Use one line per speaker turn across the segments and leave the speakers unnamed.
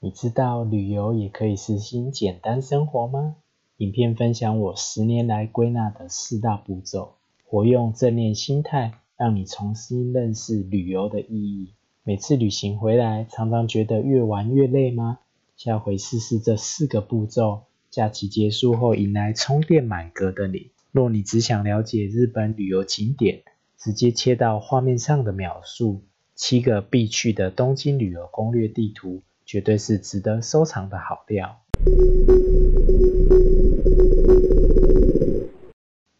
你知道旅游也可以实行简单生活吗？影片分享我十年来归纳的四大步骤，活用正念心态，让你重新认识旅游的意义。每次旅行回来，常常觉得越玩越累吗？下回试试这四个步骤，假期结束后迎来充电满格的你。若你只想了解日本旅游景点，直接切到画面上的描述，七个必去的东京旅游攻略地图。绝对是值得收藏的好料。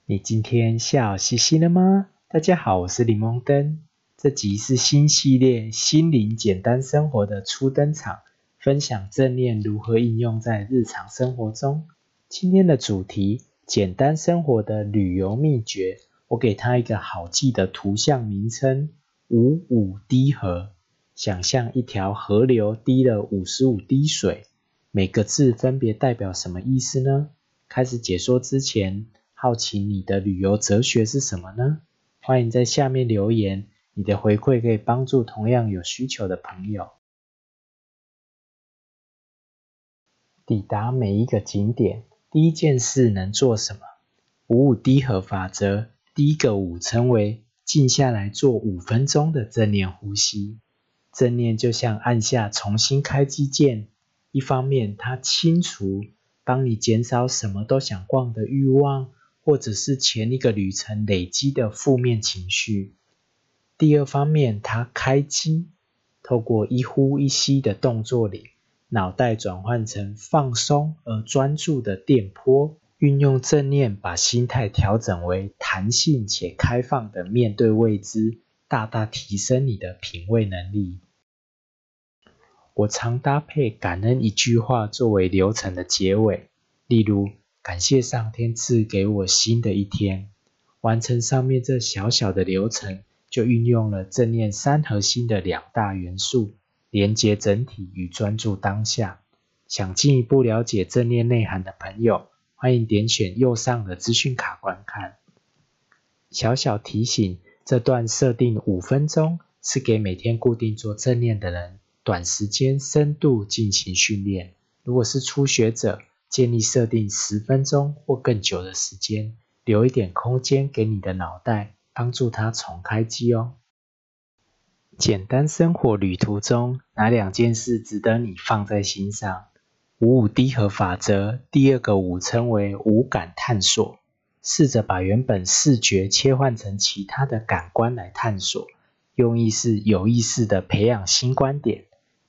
你今天笑嘻嘻了吗？大家好，我是柠檬灯。这集是新系列心灵简单生活的初登场，分享正念如何应用在日常生活中。今天的主题：简单生活的旅游秘诀。我给它一个好记的图像名称：五五滴河。想象一条河流滴了五十五滴水，每个字分别代表什么意思呢？开始解说之前，好奇你的旅游哲学是什么呢？欢迎在下面留言，你的回馈可以帮助同样有需求的朋友。抵达每一个景点，第一件事能做什么？五五滴河法则，第一个五称为静下来做五分钟的正念呼吸。正念就像按下重新开机键，一方面它清除，帮你减少什么都想逛的欲望，或者是前一个旅程累积的负面情绪；第二方面它开机，透过一呼一吸的动作里，脑袋转换成放松而专注的电波，运用正念把心态调整为弹性且开放的面对未知，大大提升你的品味能力。我常搭配感恩一句话作为流程的结尾，例如感谢上天赐给我新的一天。完成上面这小小的流程，就运用了正念三核心的两大元素：连接整体与专注当下。想进一步了解正念内涵的朋友，欢迎点选右上的资讯卡观看。小小提醒：这段设定五分钟，是给每天固定做正念的人。短时间深度进行训练，如果是初学者，建议设定十分钟或更久的时间，留一点空间给你的脑袋，帮助它重开机哦。简单生活旅途中，哪两件事值得你放在心上？五五低和法则，第二个五称为五感探索，试着把原本视觉切换成其他的感官来探索，用意是有意识的培养新观点。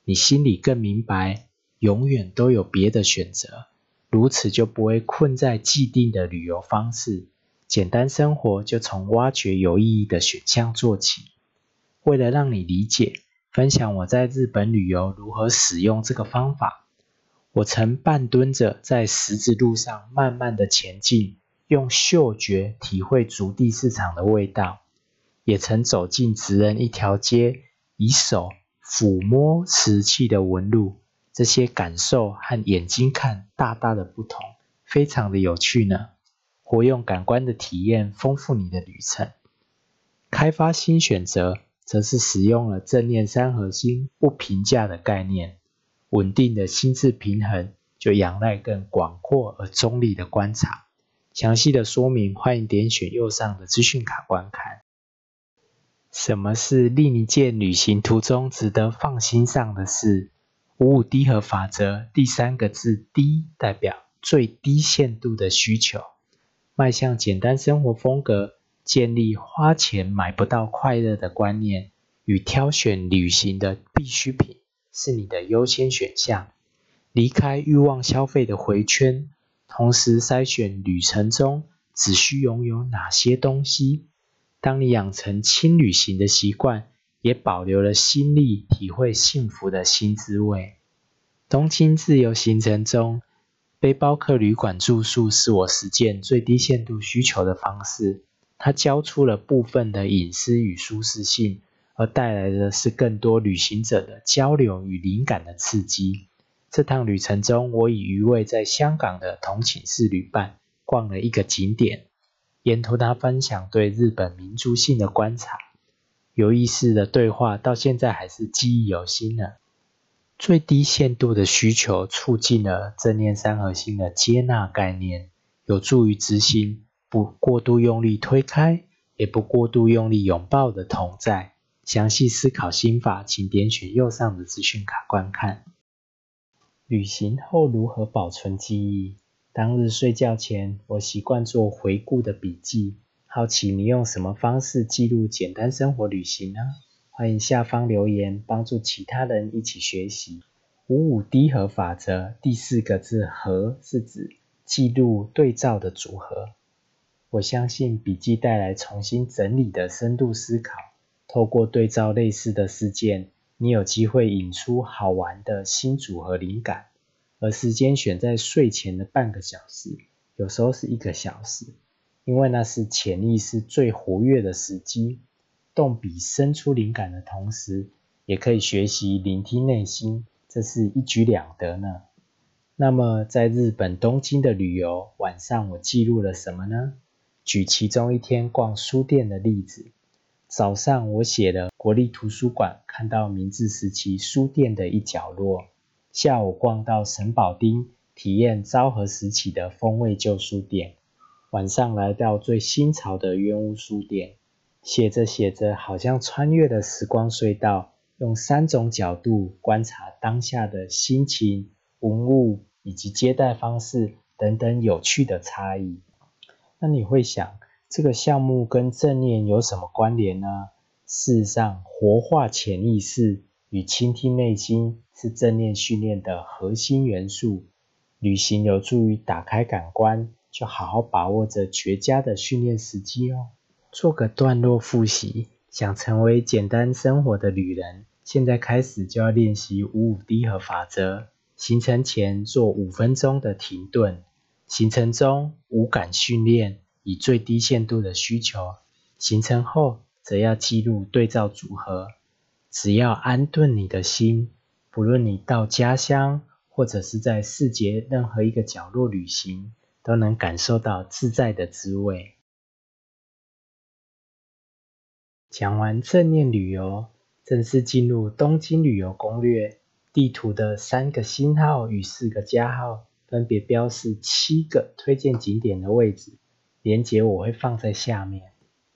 你心里更明白，永远都有别的选择，如此就不会困在既定的旅游方式。简单生活就从挖掘有意义的选项做起。为了让你理解，分享我在日本旅游如何使用这个方法。我曾半蹲着在十字路上慢慢的前进，用嗅觉体会竹地市场的味道，也曾走进直人一条街，以手。抚摸瓷器的纹路，这些感受和眼睛看大大的不同，非常的有趣呢。活用感官的体验，丰富你的旅程。开发新选择，则是使用了正念三核心不评价的概念。稳定的心智平衡，就仰赖更广阔而中立的观察。详细的说明，欢迎点选右上的资讯卡观看。什么是另一件旅行途中值得放心上的事？五五低和法则第三个字“低”代表最低限度的需求，迈向简单生活风格，建立花钱买不到快乐的观念，与挑选旅行的必需品是你的优先选项。离开欲望消费的回圈，同时筛选旅程中只需拥有哪些东西。当你养成轻旅行的习惯，也保留了心力体会幸福的新滋味。东京自由行程中，背包客旅馆住宿是我实践最低限度需求的方式。它交出了部分的隐私与舒适性，而带来的是更多旅行者的交流与灵感的刺激。这趟旅程中，我与一位在香港的同寝室旅伴逛了一个景点。沿途他分享对日本民族性的观察，有意思的对话到现在还是记忆犹新呢。最低限度的需求促进了正念三核心的接纳概念，有助于执行不过度用力推开，也不过度用力拥抱的同在。详细思考心法，请点选右上的资讯卡观看。旅行后如何保存记忆？当日睡觉前，我习惯做回顾的笔记。好奇你用什么方式记录简单生活旅行呢？欢迎下方留言，帮助其他人一起学习。五五低和法则第四个字“和”是指记录对照的组合。我相信笔记带来重新整理的深度思考。透过对照类似的事件，你有机会引出好玩的新组合灵感。而时间选在睡前的半个小时，有时候是一个小时。因为那是潜意识最活跃的时机，动笔生出灵感的同时，也可以学习聆听内心，这是一举两得呢。那么在日本东京的旅游晚上，我记录了什么呢？举其中一天逛书店的例子。早上我写了国立图书馆，看到明治时期书店的一角落。下午逛到神保町，体验昭和时期的风味旧书店。晚上来到最新潮的冤屋书店，写着写着，好像穿越了时光隧道，用三种角度观察当下的心情、文物以及接待方式等等有趣的差异。那你会想，这个项目跟正念有什么关联呢？事实上，活化潜意识与倾听内心是正念训练的核心元素。旅行有助于打开感官。就好好把握着绝佳的训练时机哦。做个段落复习，想成为简单生活的旅人，现在开始就要练习五五低和法则。行程前做五分钟的停顿，行程中无感训练，以最低限度的需求。行程后则要记录对照组合。只要安顿你的心，不论你到家乡，或者是在世界任何一个角落旅行。都能感受到自在的滋味。讲完正念旅游，正式进入东京旅游攻略。地图的三个星号与四个加号分别标示七个推荐景点的位置，连接我会放在下面。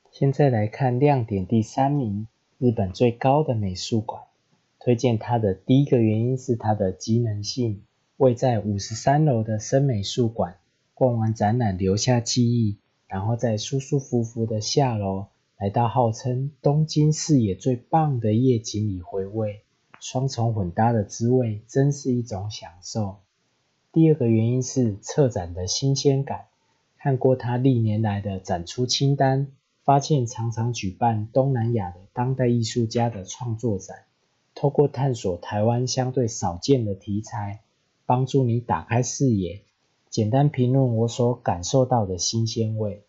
现在来看亮点第三名，日本最高的美术馆。推荐它的第一个原因是它的机能性，位在五十三楼的深美术馆。逛完展览留下记忆，然后再舒舒服服的下楼，来到号称东京视野最棒的夜景里回味，双重混搭的滋味真是一种享受。第二个原因是策展的新鲜感，看过他历年来的展出清单，发现常常举办东南亚的当代艺术家的创作展，透过探索台湾相对少见的题材，帮助你打开视野。简单评论我所感受到的新鲜味。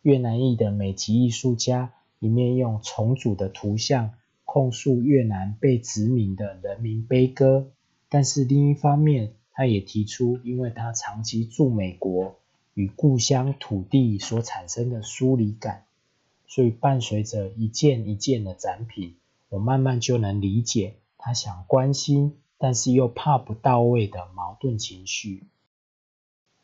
越南裔的美籍艺术家一面用重组的图像控诉越南被殖民的人民悲歌，但是另一方面，他也提出，因为他长期住美国，与故乡土地所产生的疏离感，所以伴随着一件一件的展品，我慢慢就能理解他想关心，但是又怕不到位的矛盾情绪。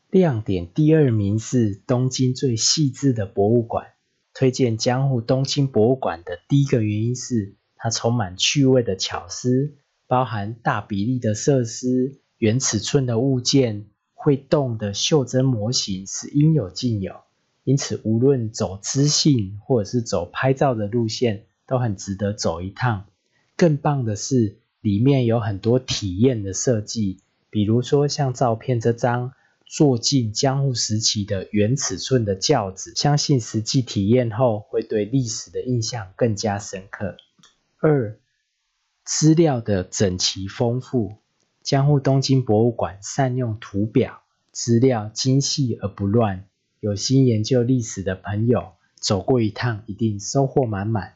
亮点第二名是东京最细致的博物馆。推荐江户东京博物馆的第一个原因是，它充满趣味的巧思，包含大比例的设施、原尺寸的物件、会动的袖珍模型是应有尽有。因此，无论走知性或者是走拍照的路线，都很值得走一趟。更棒的是，里面有很多体验的设计，比如说像照片这张。坐进江户时期的原尺寸的轿子，相信实际体验后会对历史的印象更加深刻。二、资料的整齐丰富，江户东京博物馆善用图表，资料精细而不乱。有心研究历史的朋友走过一趟，一定收获满满。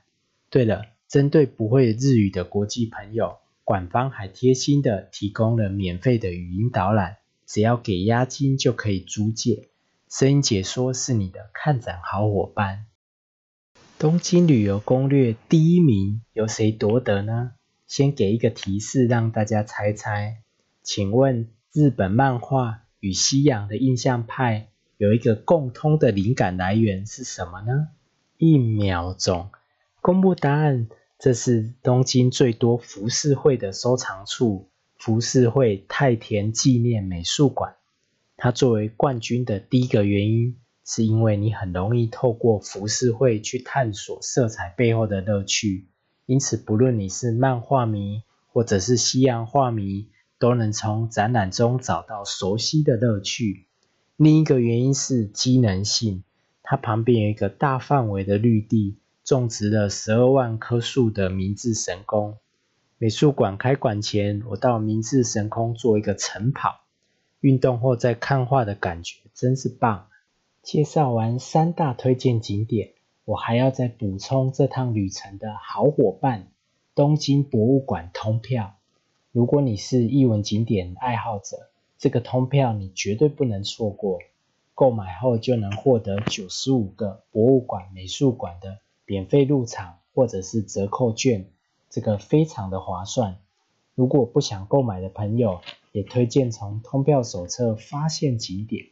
对了，针对不会日语的国际朋友，馆方还贴心的提供了免费的语音导览。只要给押金就可以租借，声音解说是你的看展好伙伴。东京旅游攻略第一名由谁夺得呢？先给一个提示让大家猜猜。请问日本漫画与西洋的印象派有一个共通的灵感来源是什么呢？一秒钟，公布答案。这是东京最多浮世绘的收藏处——浮世绘太田纪念美术馆。它作为冠军的第一个原因，是因为你很容易透过浮世绘去探索色彩背后的乐趣。因此，不论你是漫画迷或者是西洋画迷，都能从展览中找到熟悉的乐趣。另一个原因是机能性，它旁边有一个大范围的绿地。种植了十二万棵树的明治神宫美术馆开馆前，我到明治神宫做一个晨跑，运动后再看画的感觉真是棒。介绍完三大推荐景点，我还要再补充这趟旅程的好伙伴——东京博物馆通票。如果你是艺文景点爱好者，这个通票你绝对不能错过。购买后就能获得九十五个博物馆、美术馆的。免费入场或者是折扣券，这个非常的划算。如果不想购买的朋友，也推荐从通票手册发现景点。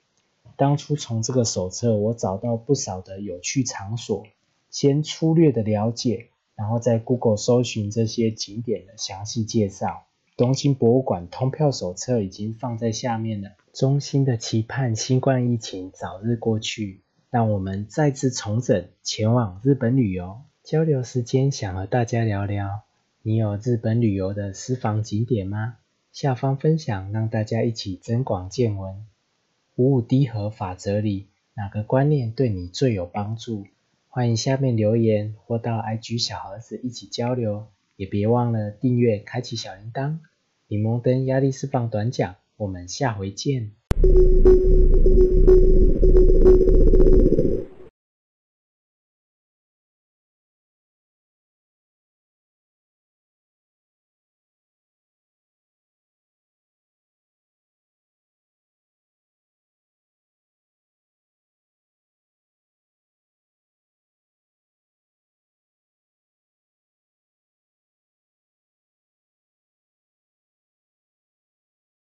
当初从这个手册，我找到不少的有趣场所，先粗略的了解，然后在 Google 搜寻这些景点的详细介绍。东京博物馆通票手册已经放在下面了。衷心的期盼新冠疫情早日过去。让我们再次重整前往日本旅游交流时间，想和大家聊聊，你有日本旅游的私房景点吗？下方分享，让大家一起增广见闻。五五低和法则里，哪个观念对你最有帮助？欢迎下面留言或到 IG 小盒子一起交流，也别忘了订阅、开启小铃铛。柠檬灯压力释放短讲，我们下回见。